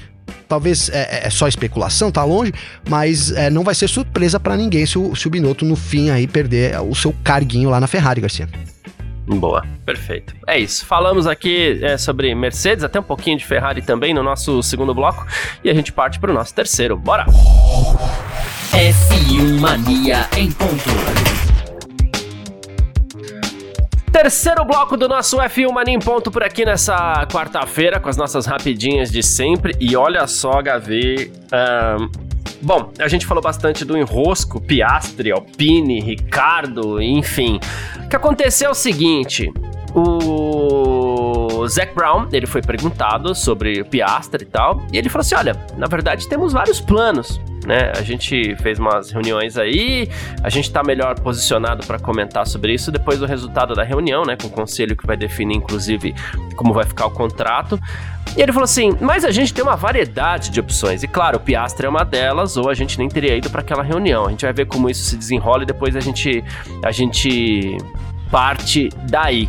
talvez é, é, é, só especulação, tá longe, mas é, não vai ser surpresa para ninguém se o, se o Binotto no fim aí perder o seu carguinho lá na Ferrari, Garcia.
Boa, perfeito. É isso. Falamos aqui é, sobre Mercedes, até um pouquinho de Ferrari também no nosso segundo bloco e a gente parte para o nosso terceiro. Bora!
F1 Mania em ponto.
Terceiro bloco do nosso F1 Mania em ponto por aqui nessa quarta-feira com as nossas rapidinhas de sempre. E olha só, Gavi. Um, bom, a gente falou bastante do enrosco, Piastri, Alpine, Ricardo, enfim. O que aconteceu é o seguinte: o Zac Brown, ele foi perguntado sobre o Piastri e tal, e ele falou assim: olha, na verdade temos vários planos né? A gente fez umas reuniões aí, a gente tá melhor posicionado para comentar sobre isso depois do resultado da reunião, né? Com o conselho que vai definir, inclusive, como vai ficar o contrato. E ele falou assim: mas a gente tem uma variedade de opções. E claro, o Piastre é uma delas, ou a gente nem teria ido para aquela reunião. A gente vai ver como isso se desenrola e depois a gente, a gente parte daí.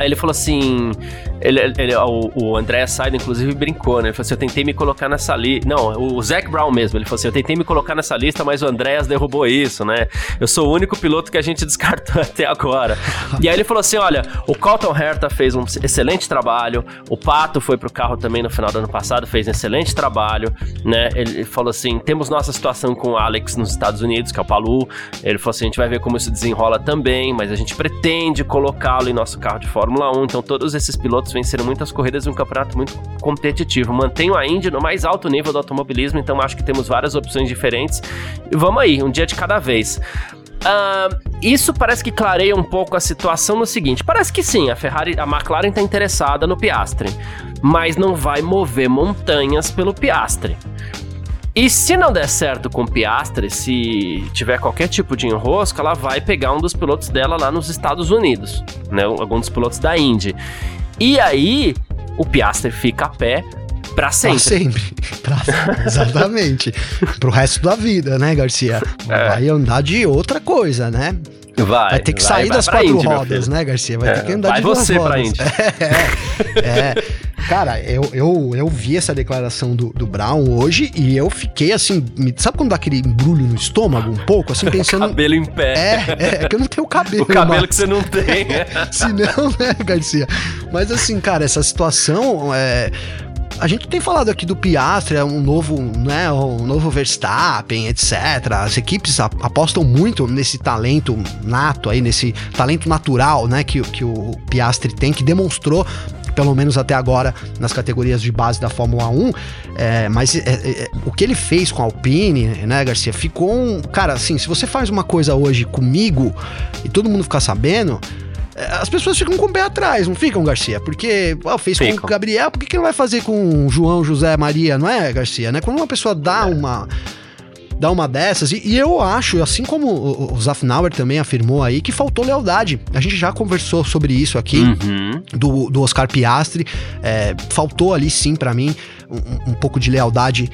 Ele falou assim: ele, ele, o, o André Saida, inclusive, brincou, né? Ele falou assim: eu tentei me colocar nessa lista. Não, o Zac Brown mesmo. Ele falou assim: eu tentei me colocar nessa lista, mas o Andréas derrubou isso, né? Eu sou o único piloto que a gente descartou até agora. e aí ele falou assim: olha, o Colton Herta fez um excelente trabalho, o Pato foi pro carro também no final do ano passado, fez um excelente trabalho, né? Ele falou assim: temos nossa situação com o Alex nos Estados Unidos, que é o Palu. Ele falou assim: a gente vai ver como isso desenrola também, mas a gente pretende colocá-lo em nosso carro de Fórmula 1. Então, todos esses pilotos pilotos venceram muitas corridas em um campeonato muito competitivo. Mantenho a Indy no mais alto nível do automobilismo, então acho que temos várias opções diferentes. E vamos aí, um dia de cada vez. Uh, isso parece que clareia um pouco a situação no seguinte: parece que sim, a Ferrari, a McLaren está interessada no Piastre, mas não vai mover montanhas pelo Piastre. E se não der certo com o Piastre, se tiver qualquer tipo de enrosco, ela vai pegar um dos pilotos dela lá nos Estados Unidos, né? Algum dos pilotos da Indy. E aí, o Piastri fica a pé para sempre.
Pra sempre. Pra, exatamente. Pro resto da vida, né, Garcia? É. Vai andar de outra coisa, né?
Vai.
Vai ter que vai, sair vai das quatro Indy, rodas, né, Garcia? Vai é, ter que andar de duas
você
rodas.
Pra Indy.
É, é. Cara, eu, eu, eu vi essa declaração do, do Brown hoje e eu fiquei assim. Sabe quando dá aquele embrulho no estômago um pouco? Assim, pensando.
cabelo em pé.
É, é, que eu não tenho cabelo.
O cabelo mas... que você não tem.
Se não, né, Garcia? Mas assim, cara, essa situação é a gente tem falado aqui do Piastri, é um novo, né, um novo Verstappen, etc. As equipes apostam muito nesse talento nato aí, nesse talento natural, né, que, que o Piastri tem, que demonstrou pelo menos até agora nas categorias de base da Fórmula 1. É, mas é, é, é, o que ele fez com a Alpine, né, Garcia, ficou um. Cara, assim, se você faz uma coisa hoje comigo e todo mundo ficar sabendo é, as pessoas ficam com o pé atrás, não ficam, Garcia? Porque ó, fez com o Gabriel, por que, que não vai fazer com João, José, Maria, não é, Garcia? Né? Quando uma pessoa dá uma dar uma dessas. E, e, eu acho, assim como o, o Zafnauer também afirmou aí, que faltou lealdade. A gente já conversou sobre isso aqui, uhum. do, do Oscar Piastri. É, faltou ali sim para mim um, um pouco de lealdade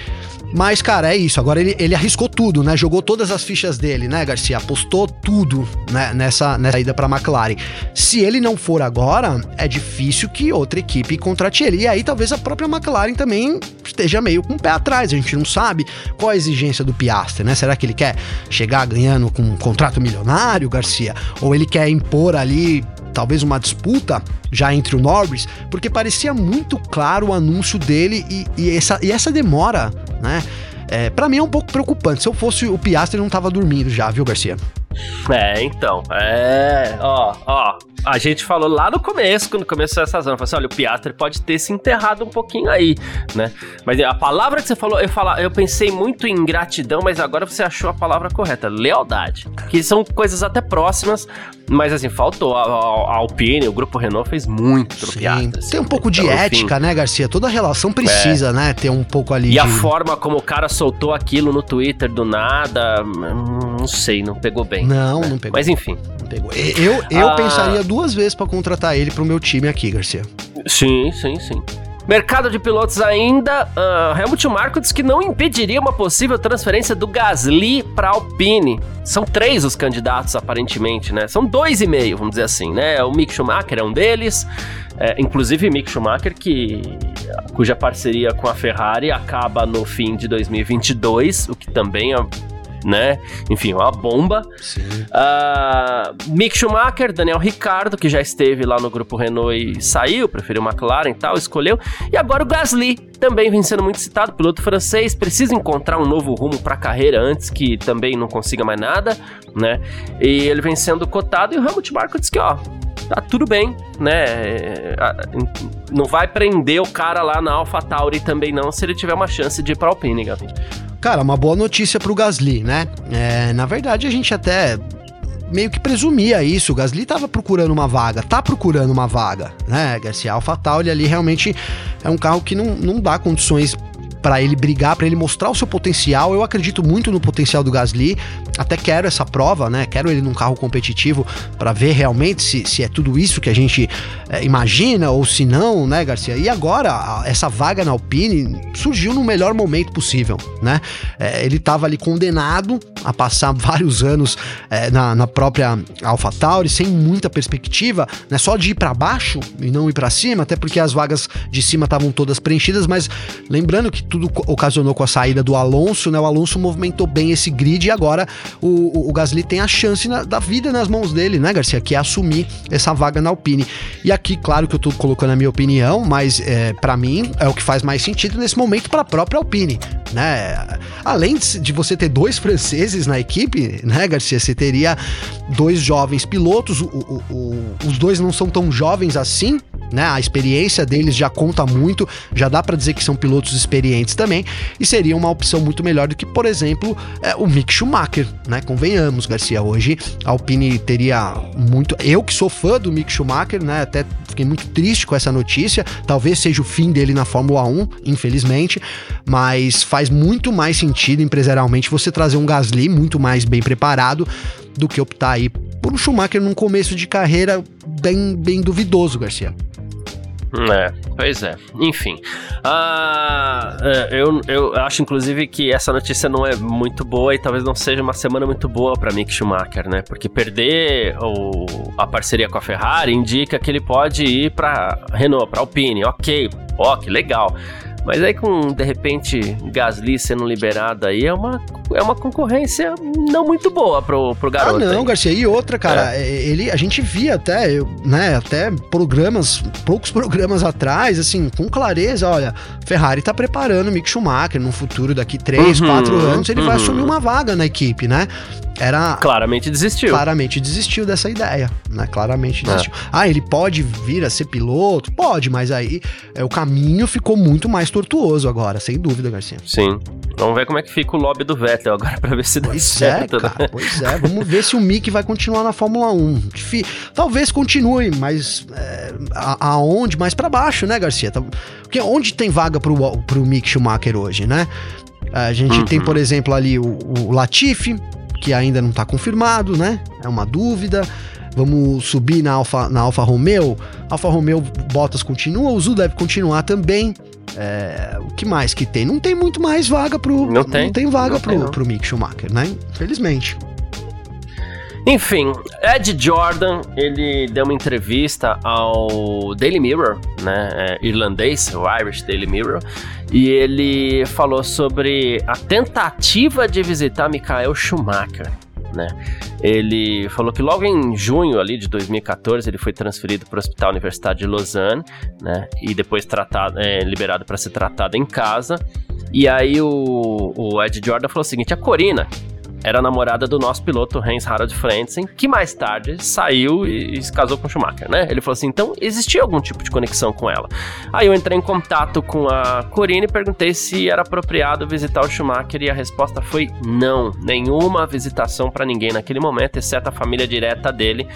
mas, cara, é isso. Agora ele, ele arriscou tudo, né? Jogou todas as fichas dele, né, Garcia? Apostou tudo né? nessa, nessa ida pra McLaren. Se ele não for agora, é difícil que outra equipe contrate ele. E aí talvez a própria McLaren também esteja meio com o pé atrás. A gente não sabe qual a exigência do Piastri, né? Será que ele quer chegar ganhando com um contrato milionário, Garcia? Ou ele quer impor ali talvez uma disputa já entre o Norris, porque parecia muito claro o anúncio dele e, e essa, e essa demora, né? É, para mim é um pouco preocupante. Se eu fosse o Piastri, ele não tava dormindo já, viu, Garcia?
É, então. É. Ó, ó. A gente falou lá no começo, quando começou essa zona, falou assim: olha, o Piastri pode ter se enterrado um pouquinho aí, né? Mas a palavra que você falou, eu, fala, eu pensei muito em gratidão, mas agora você achou a palavra correta: lealdade. Que são coisas até próximas, mas assim, faltou. A, a, a Alpine, o grupo Renault fez muito Sim. Piastri.
Assim, Tem um pouco de ética, enfim. né, Garcia? Toda relação precisa, é. né? Ter um pouco ali.
E
de...
a forma como o cara soltou aquilo no Twitter do nada, hum, não sei, não pegou bem.
Não, né? não pegou.
Mas enfim.
Não pegou. Eu, eu ah. pensaria duas vezes para contratar ele pro meu time aqui, Garcia.
Sim, sim, sim. Mercado de pilotos ainda, uh, Helmut Marko diz que não impediria uma possível transferência do Gasly para Alpine. São três os candidatos, aparentemente, né? São dois e meio, vamos dizer assim, né? O Mick Schumacher é um deles, é, inclusive Mick Schumacher, que, cuja parceria com a Ferrari acaba no fim de 2022, o que também é né? Enfim, uma bomba. Uh, Mick Schumacher, Daniel Ricardo, que já esteve lá no grupo Renault e saiu, preferiu McLaren e tal, escolheu. E agora o Gasly, também vem sendo muito citado, piloto francês, precisa encontrar um novo rumo para a carreira antes que também não consiga mais nada, né? E ele vem sendo cotado e o Helmut Marko disse que, ó, tá tudo bem, né? É, não vai prender o cara lá na AlphaTauri também não, se ele tiver uma chance de ir pra Alpine, Gabi.
Cara, uma boa notícia pro Gasly, né? É, na verdade, a gente até meio que presumia isso. O Gasly tava procurando uma vaga, tá procurando uma vaga, né? Garcia AlphaTauri ali realmente é um carro que não, não dá condições para ele brigar, para ele mostrar o seu potencial. Eu acredito muito no potencial do Gasly, até quero essa prova, né? Quero ele num carro competitivo para ver realmente se, se é tudo isso que a gente é, imagina ou se não, né, Garcia? E agora, essa vaga na Alpine surgiu no melhor momento possível, né? É, ele estava ali condenado a passar vários anos é, na, na própria AlphaTauri sem muita perspectiva, né? Só de ir para baixo e não ir para cima, até porque as vagas de cima estavam todas preenchidas, mas lembrando que tudo ocasionou com a saída do Alonso, né? O Alonso movimentou bem esse grid e agora o, o, o Gasly tem a chance na, da vida nas mãos dele, né, Garcia? Que é assumir essa vaga na Alpine. E aqui, claro que eu tô colocando a minha opinião, mas é, para mim é o que faz mais sentido nesse momento para a própria Alpine, né? Além de, você ter dois franceses na equipe, né, Garcia? Você teria dois jovens pilotos, o, os dois não são tão jovens assim, né? A experiência deles já conta muito, já dá para dizer que são pilotos experientes também, e seria uma opção muito melhor do que, por exemplo, é, o Mick Schumacher, né? Convenhamos, Garcia. Hoje a Alpine teria muito. Eu que sou fã do Mick Schumacher, né? Até fiquei muito triste com essa notícia. Talvez seja o fim dele na Fórmula 1, infelizmente, mas faz muito mais sentido empresarialmente você trazer um Gasly muito mais bem preparado do que optar aí por um Schumacher num começo de carreira bem, bem duvidoso, Garcia.
É, pois é. Enfim. Uh, eu, eu acho, inclusive, que essa notícia não é muito boa e talvez não seja uma semana muito boa para Mick Schumacher, né? Porque perder o, a parceria com a Ferrari indica que ele pode ir para Renault, para Alpine. Ok, que legal. Mas aí com, de repente, Gasly sendo liberado aí, é uma é uma concorrência não muito boa pro, pro garoto.
Ah, não,
aí.
Garcia. E outra, cara, é. ele, a gente via até, né, até programas, poucos programas atrás, assim, com clareza, olha, Ferrari tá preparando o Mick Schumacher no futuro, daqui 3, uhum, 4 anos, ele uhum. vai assumir uma vaga na equipe, né? Era.
Claramente desistiu.
Claramente desistiu dessa ideia, né? Claramente é. desistiu. É. Ah, ele pode vir a ser piloto? Pode, mas aí é, o caminho ficou muito mais tortuoso agora, sem dúvida, Garcia.
Sim. Vamos ver como é que fica o lobby do Vettel agora pra ver se dá
pois é, certo. É, cara, pois é, vamos ver se o Mick vai continuar na Fórmula 1. Talvez continue, mas é, aonde? Mais para baixo, né, Garcia? Tá, porque onde tem vaga pro, pro Mick Schumacher hoje, né? A gente uhum. tem, por exemplo, ali o, o Latifi, que ainda não está confirmado, né? É uma dúvida. Vamos subir na Alfa, na Alfa Romeo. Alfa Romeo Bottas continua, o Zul deve continuar também. É, o que mais que tem? Não tem muito mais vaga pro. Não tem, não tem vaga não pro, tem, pro Mick Schumacher, né? Infelizmente.
Enfim, Ed Jordan, ele deu uma entrevista ao Daily Mirror, né, é, irlandês, o Irish Daily Mirror, e ele falou sobre a tentativa de visitar Michael Schumacher. Né? Ele falou que logo em junho ali de 2014 ele foi transferido para o Hospital Universitário de Lausanne, né? E depois tratado, é, liberado para ser tratado em casa. E aí o, o Ed Jordan falou o seguinte: a Corina, era namorada do nosso piloto Hans Harald Frentzen, que mais tarde saiu e, e, se casou com Schumacher, né? Ele falou assim, então existia algum tipo de conexão com ela. Aí eu entrei em contato com a Corine e perguntei se era apropriado visitar o Schumacher e a resposta foi não, nenhuma visitação para ninguém naquele momento, exceto a família direta dele.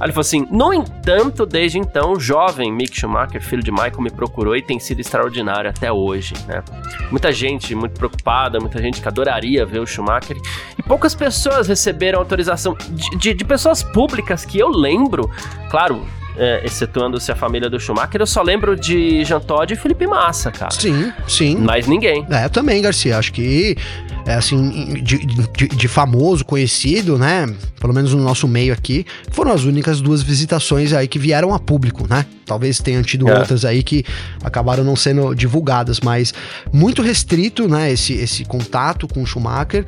Aí ele falou assim, no entanto, desde então, o jovem Mick Schumacher, filho de Michael, me procurou e tem sido extraordinário até hoje, né? Muita gente muito preocupada, muita gente que adoraria ver o Schumacher e poucas pessoas receberam autorização de, de, de pessoas públicas que eu lembro, claro, é, excetuando-se a família do Schumacher, eu só lembro de Jean Todt e Felipe Massa, cara.
Sim, sim.
Mais ninguém.
É, também, Garcia. Acho que, é, assim, de, de, de, famoso, conhecido, né? Pelo menos no nosso meio aqui, foram as únicas duas visitações aí que vieram a público, né? Talvez tenham tido é. outras aí que acabaram não sendo divulgadas, mas muito restrito, né? Esse, esse contato com o Schumacher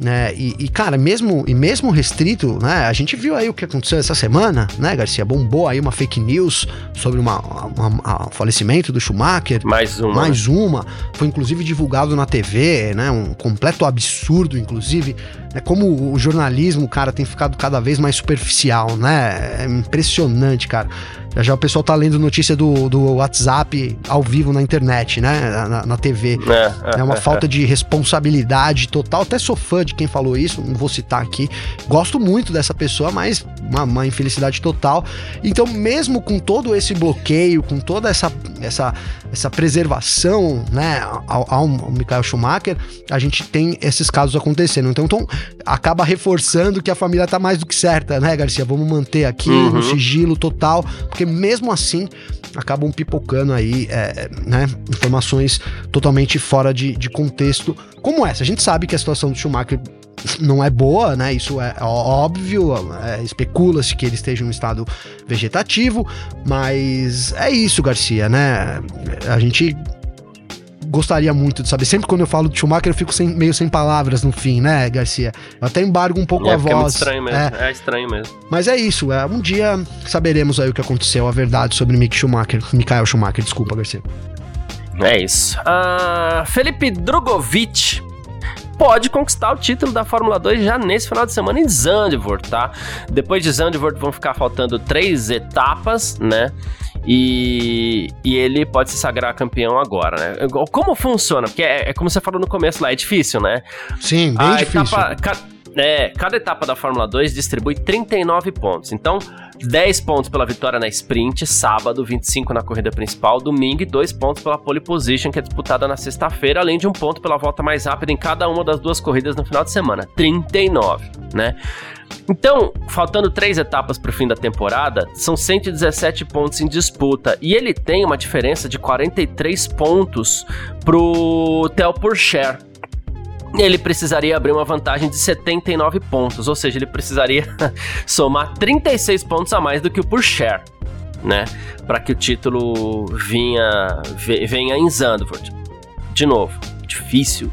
né? E, e, cara, mesmo e mesmo restrito, né? A gente viu aí o que aconteceu essa semana, né, Garcia? Bombou aí uma fake news sobre uma, uma falecimento do Schumacher.
Mais uma.
Mais uma. Foi inclusive divulgado na TV, né? Um completo absurdo, inclusive. É como o jornalismo, cara, tem ficado cada vez mais superficial, né? É impressionante, cara. Já já o pessoal tá lendo notícia do, do WhatsApp ao vivo na internet, né? Na, na TV. É, é, é uma é, falta é. de responsabilidade total. Até sou fã de quem falou isso, não vou citar aqui. Gosto muito dessa pessoa, mas uma, uma infelicidade total. Então, mesmo com todo esse bloqueio, com toda essa, essa, essa preservação, né, ao, ao Michael Schumacher, a gente tem esses casos acontecendo. Então, então, acaba reforçando que a família tá mais do que certa, né, Garcia? Vamos manter aqui uhum. no sigilo total, porque mesmo assim acabam pipocando aí, é, né, informações totalmente fora de, de contexto como essa. A gente sabe que a situação do Schumacher não é boa, né? Isso é óbvio, é, especula-se que ele esteja em um estado vegetativo, mas é isso, Garcia, né? A gente gostaria muito de saber. Sempre quando eu falo de Schumacher, eu fico sem, meio sem palavras no fim, né, Garcia? Eu até embargo um pouco é, a voz. É muito
estranho mesmo. É. é. estranho mesmo.
Mas é isso. É, um dia saberemos aí o que aconteceu, a verdade sobre Mick Schumacher. Michael Schumacher, desculpa, Garcia.
É isso. Uh, Felipe Drogovic pode conquistar o título da Fórmula 2 já nesse final de semana em Zandvoort, tá? Depois de Zandvoort vão ficar faltando três etapas, né? E, e ele pode se sagrar campeão agora, né? Como funciona? Porque é, é como você falou no começo lá, é difícil, né?
Sim, bem A difícil. Etapa,
é, cada etapa da Fórmula 2 distribui 39 pontos. Então, 10 pontos pela vitória na sprint, sábado, 25 na corrida principal, domingo e 2 pontos pela pole position, que é disputada na sexta-feira, além de um ponto pela volta mais rápida em cada uma das duas corridas no final de semana. 39, né? Então, faltando três etapas para o fim da temporada, são 117 pontos em disputa e ele tem uma diferença de 43 pontos pro Theo Pourchaire, ele precisaria abrir uma vantagem de 79 pontos, ou seja, ele precisaria somar 36 pontos a mais do que o Pourchaire, né? Para que o título vinha, venha em Zandvoort. De novo, difícil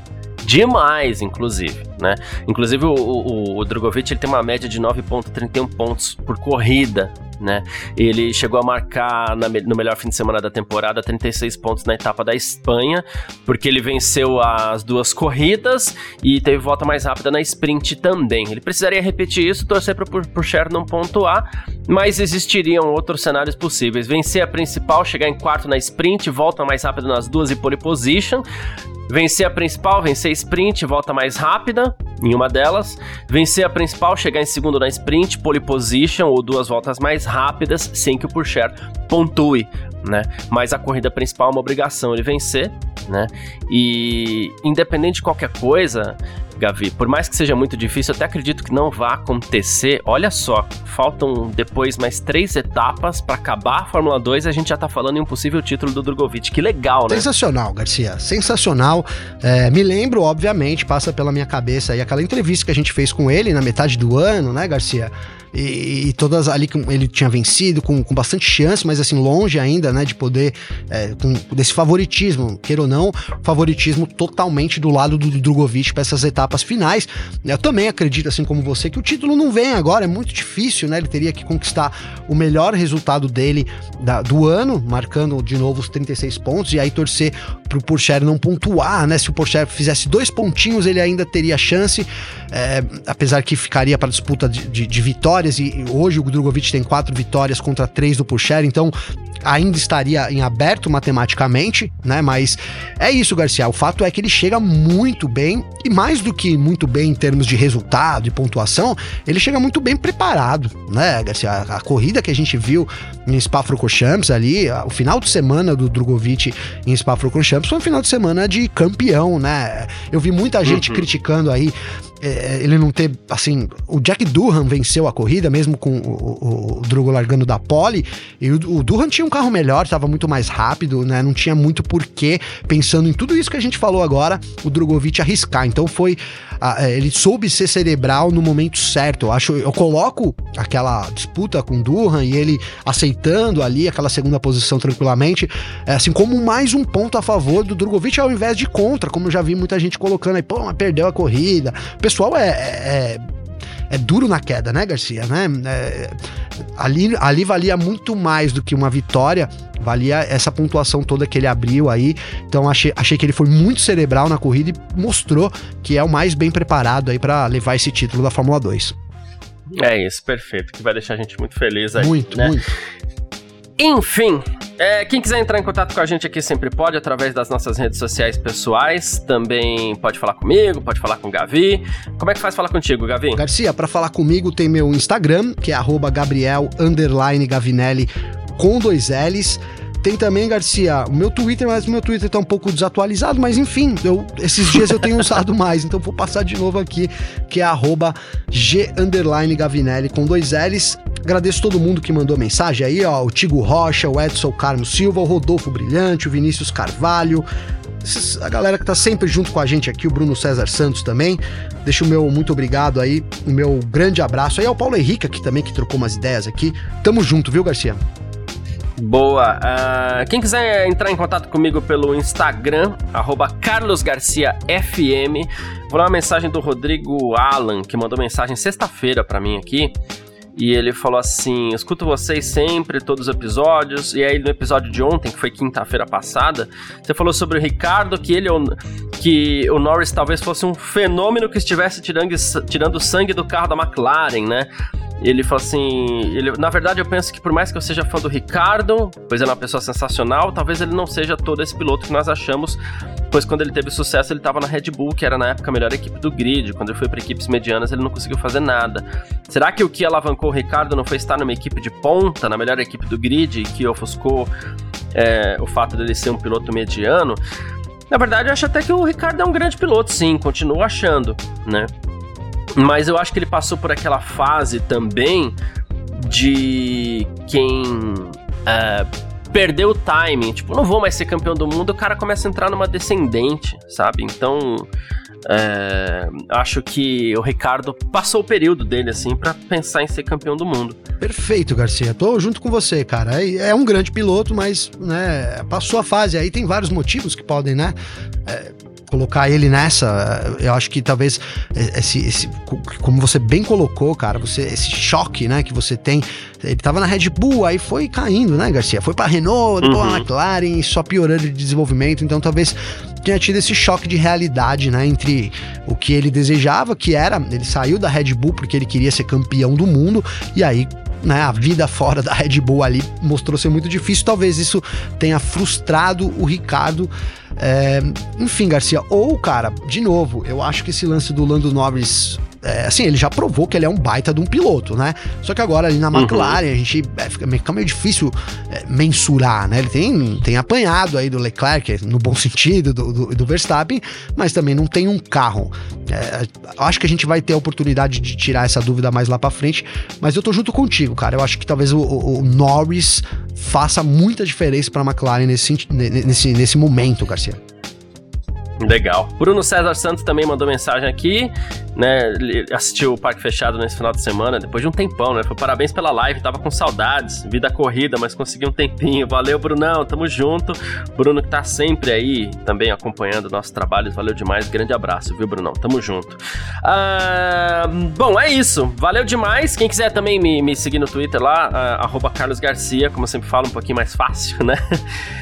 Demais, inclusive, né? Inclusive o, o, o Drogovic ele tem uma média de 9.31 pontos por corrida, né? Ele chegou a marcar na, no melhor fim de semana da temporada 36 pontos na etapa da Espanha, porque ele venceu as duas corridas e teve volta mais rápida na sprint também. Ele precisaria repetir isso, torcer para o Cher não pontuar, mas existiriam outros cenários possíveis. Vencer a principal, chegar em quarto na sprint, volta mais rápido nas duas e pole position. Vencer a principal, vencer a sprint, volta mais rápida em uma delas. Vencer a principal, chegar em segundo na sprint, pole position ou duas voltas mais rápidas, sem que o Purcher pontue, né? Mas a corrida principal é uma obrigação ele vencer, né? E independente de qualquer coisa, Gavi. Por mais que seja muito difícil, eu até acredito que não vá acontecer. Olha só, faltam depois mais três etapas para acabar a Fórmula 2 e a gente já tá falando em um possível título do Drogovic. Que legal, né?
Sensacional, Garcia. Sensacional. É, me lembro, obviamente, passa pela minha cabeça aí aquela entrevista que a gente fez com ele na metade do ano, né, Garcia? E, e, todas ali que ele tinha vencido com, com bastante chance, mas assim, longe ainda, né, de poder, é, com desse favoritismo, queira ou não, favoritismo totalmente do lado do Drogovic para essas etapas finais. Eu também acredito, assim como você, que o título não vem agora, é muito difícil, né? Ele teria que conquistar o melhor resultado dele da, do ano, marcando de novo os 36 pontos, e aí torcer pro Porsche não pontuar, né? Se o Porsche fizesse dois pontinhos, ele ainda teria chance, é, apesar que ficaria para disputa de, de, de vitória vitórias e hoje o Drogovic tem quatro vitórias contra três do Pucher, então ainda estaria em aberto matematicamente, né? Mas é isso, Garcia. O fato é que ele chega muito bem e mais do que muito bem em termos de resultado e pontuação, ele chega muito bem preparado, né, Garcia? A, a corrida que a gente viu em Spa-Francorchamps ali, o final de semana do Drogovic em Spa-Francorchamps foi um final de semana de campeão, né? Eu vi muita gente uhum. criticando aí é, ele não ter, assim, o Jack Durham venceu a corrida, mesmo com o, o, o largando da pole, e o, o Durham tinha um carro melhor, estava muito mais rápido, né, não tinha muito porquê, pensando em tudo isso que a gente falou agora, o Drogovic arriscar, então foi, a, é, ele soube ser cerebral no momento certo, eu acho, eu coloco aquela disputa com o Durham e ele aceitando ali aquela segunda posição tranquilamente, é, assim, como mais um ponto a favor do Drogovic ao invés de contra, como eu já vi muita gente colocando aí, pô, mas perdeu a corrida, pessoal é, é, é duro na queda, né, Garcia? Né? É, ali, ali valia muito mais do que uma vitória, valia essa pontuação toda que ele abriu aí. Então achei, achei que ele foi muito cerebral na corrida e mostrou que é o mais bem preparado aí para levar esse título da Fórmula 2.
É isso, perfeito, que vai deixar a gente muito feliz aí.
Muito, né? muito.
Enfim, é, quem quiser entrar em contato com a gente aqui sempre pode, através das nossas redes sociais pessoais. Também pode falar comigo, pode falar com o Gavi. Como é que faz falar contigo, Gavi?
Garcia, para falar comigo tem meu Instagram, que é Gabriel Gavinelli com dois L's. Tem também, Garcia, o meu Twitter, mas o meu Twitter tá um pouco desatualizado, mas enfim, eu, esses dias eu tenho usado mais, então vou passar de novo aqui, que é arroba G Gavinelli com dois L's. Agradeço todo mundo que mandou mensagem aí, ó, o Tigo Rocha, o Edson Carmo Silva, o Rodolfo Brilhante, o Vinícius Carvalho, a galera que tá sempre junto com a gente aqui, o Bruno César Santos também. Deixa o meu muito obrigado aí, o meu grande abraço aí ao Paulo Henrique aqui também, que trocou umas ideias aqui. Tamo junto, viu, Garcia?
Boa. Uh, quem quiser entrar em contato comigo pelo Instagram, carlosgarciafm, vou dar uma mensagem do Rodrigo Alan, que mandou mensagem sexta-feira para mim aqui. E ele falou assim: escuto vocês sempre, todos os episódios. E aí, no episódio de ontem, que foi quinta-feira passada, você falou sobre o Ricardo, que ele que o Norris talvez fosse um fenômeno que estivesse tirando, tirando sangue do carro da McLaren, né? Ele falou assim: ele, na verdade, eu penso que por mais que eu seja fã do Ricardo, pois ele é uma pessoa sensacional, talvez ele não seja todo esse piloto que nós achamos, pois quando ele teve sucesso, ele estava na Red Bull, que era na época a melhor equipe do grid. Quando ele foi para equipes medianas, ele não conseguiu fazer nada. Será que o que alavancou o Ricardo não foi estar numa equipe de ponta, na melhor equipe do grid, que ofuscou é, o fato dele ser um piloto mediano? Na verdade, eu acho até que o Ricardo é um grande piloto, sim, continuo achando, né? Mas eu acho que ele passou por aquela fase também de quem uh, perdeu o timing. Tipo, não vou mais ser campeão do mundo, o cara começa a entrar numa descendente, sabe? Então. É, acho que o Ricardo passou o período dele, assim, para pensar em ser campeão do mundo.
Perfeito, Garcia. Tô junto com você, cara. É, é, um grande piloto, mas né, passou a fase. Aí tem vários motivos que podem, né? É, colocar ele nessa, eu acho que talvez esse, esse, como você bem colocou, cara, você esse choque, né, que você tem, ele tava na Red Bull, aí foi caindo, né, Garcia? Foi para Renault, depois uhum. McLaren, só piorando de desenvolvimento, então talvez tenha tido esse choque de realidade, né, entre o que ele desejava, que era, ele saiu da Red Bull porque ele queria ser campeão do mundo, e aí né, a vida fora da Red Bull ali mostrou ser muito difícil. Talvez isso tenha frustrado o Ricardo. É, enfim, Garcia, ou, cara, de novo, eu acho que esse lance do Lando Norris é, assim, ele já provou que ele é um baita de um piloto, né? Só que agora ali na uhum. McLaren, uhum. a gente é, fica, fica meio difícil é, mensurar, né? Ele tem, tem apanhado aí do Leclerc, no bom sentido, do, do, do Verstappen, mas também não tem um carro. É, acho que a gente vai ter a oportunidade de tirar essa dúvida mais lá pra frente, mas eu tô junto contigo, cara. Eu acho que talvez o, o, Norris faça muita diferença pra McLaren nesse, nesse, nesse momento, Garcia.
Legal. Bruno César Santos também mandou mensagem aqui, né? Assistiu o Parque Fechado nesse final de semana, depois de um tempão, né? Foi parabéns pela live, tava com saudades, vida corrida, mas consegui um tempinho. Valeu, Brunão, tamo junto. Bruno que tá sempre aí também acompanhando nossos trabalhos, valeu demais. Grande abraço, viu, Brunão? Tamo junto. Ah, bom, é isso. Valeu demais. Quem quiser também me, me seguir no Twitter lá, uh, Carlos Garcia, como eu sempre falo, um pouquinho mais fácil, né?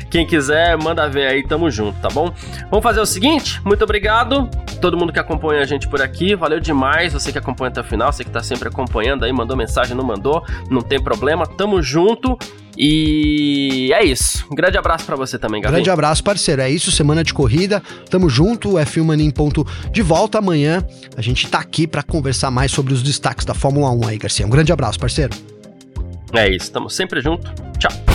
Quem quiser, manda ver aí, tamo junto, tá bom? Vamos fazer o seguinte, muito obrigado todo mundo que acompanha a gente por aqui, valeu demais, você que acompanha até o final, você que tá sempre acompanhando aí, mandou mensagem, não mandou, não tem problema, tamo junto. E é isso. Um grande abraço para você também, Gabriel.
Grande abraço, parceiro. É isso, semana de corrida. Tamo junto. O F1 Mania em ponto de volta amanhã. A gente tá aqui para conversar mais sobre os destaques da Fórmula 1 aí, Garcia. Um grande abraço, parceiro.
É isso, tamo sempre junto. Tchau.